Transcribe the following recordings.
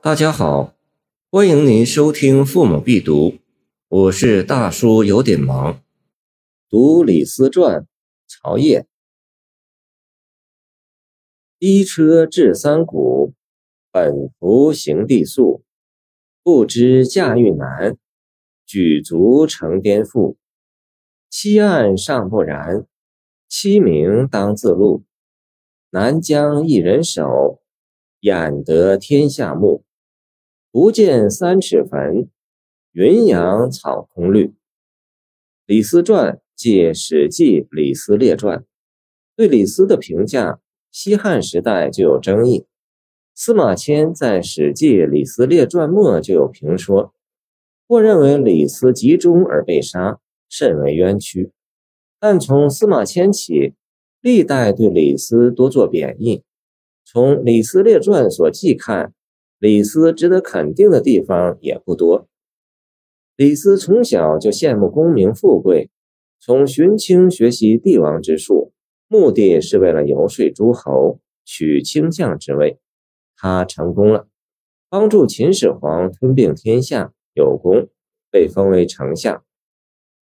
大家好，欢迎您收听《父母必读》，我是大叔，有点忙。读《李斯传》，曹烨。一车至三谷，本服行地速，不知驾驭难，举足成颠覆。七案尚不然，七名当自录。南疆一人守，眼得天下目。不见三尺坟，云阳草空绿。《李斯传》借《史记·李斯列传》，对李斯的评价，西汉时代就有争议。司马迁在《史记·李斯列传》末就有评说，或认为李斯集中而被杀，甚为冤屈。但从司马迁起，历代对李斯多作贬义。从《李斯列传》所记看。李斯值得肯定的地方也不多。李斯从小就羡慕功名富贵，从荀卿学习帝王之术，目的是为了游说诸侯，取卿相之位。他成功了，帮助秦始皇吞并天下，有功，被封为丞相。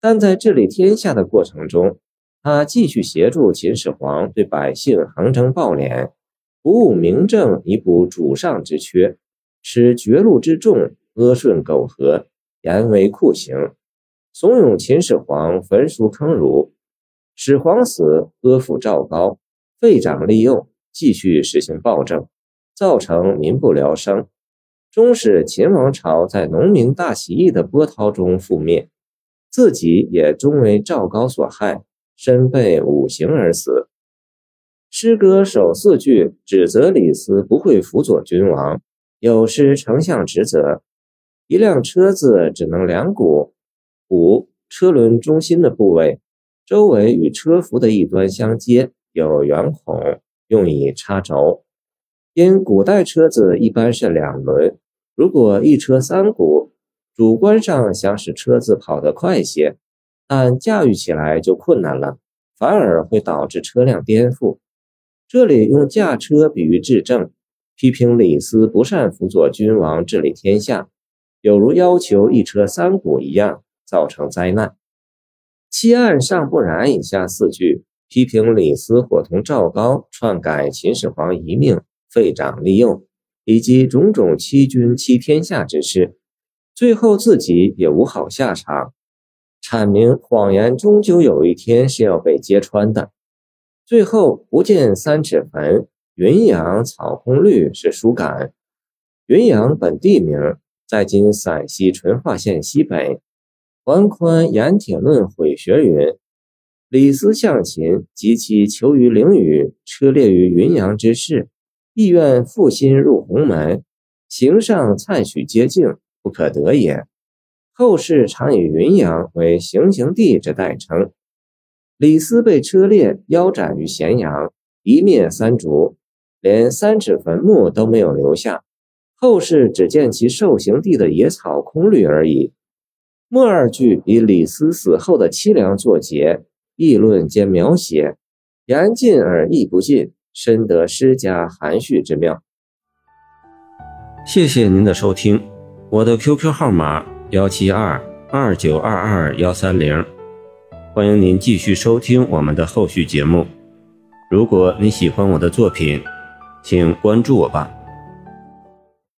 但在治理天下的过程中，他继续协助秦始皇对百姓横征暴敛，不务明政，以补主上之缺。使绝路之众阿顺苟合，严为酷刑，怂恿秦始皇焚书坑儒。始皇死，阿父赵高废长立幼，继续实行暴政，造成民不聊生，终使秦王朝在农民大起义的波涛中覆灭，自己也终为赵高所害，身被五刑而死。诗歌首四句指责李斯不会辅佐君王。有失丞相职责，一辆车子只能两股，五车轮中心的部位，周围与车辐的一端相接，有圆孔，用以插轴。因古代车子一般是两轮，如果一车三股，主观上想使车子跑得快些，但驾驭起来就困难了，反而会导致车辆颠覆。这里用驾车比喻质证。批评李斯不善辅佐君王治理天下，有如要求一车三股一样，造成灾难。七案尚不然以下四句批评李斯伙同赵高篡改秦始皇遗命，废长立幼，以及种种欺君欺天下之事，最后自己也无好下场，阐明谎言终究有一天是要被揭穿的。最后不见三尺坟。云阳草空绿是书感。云阳本地名，在今陕西淳化县西北。桓宽《盐铁论》毁学云：李斯向秦及其求于陵宇，车裂于云阳之事，意愿复心入鸿门，行上蔡许接境，不可得也。后世常以云阳为行刑地之代称。李斯被车裂，腰斩于咸阳，一灭三族。连三尺坟墓都没有留下，后世只见其受刑地的野草空绿而已。末二句以李斯死后的凄凉作结，议论兼描写，言尽而意不尽，深得诗家含蓄之妙。谢谢您的收听，我的 QQ 号码幺七二二九二二幺三零，欢迎您继续收听我们的后续节目。如果你喜欢我的作品，请关注我吧。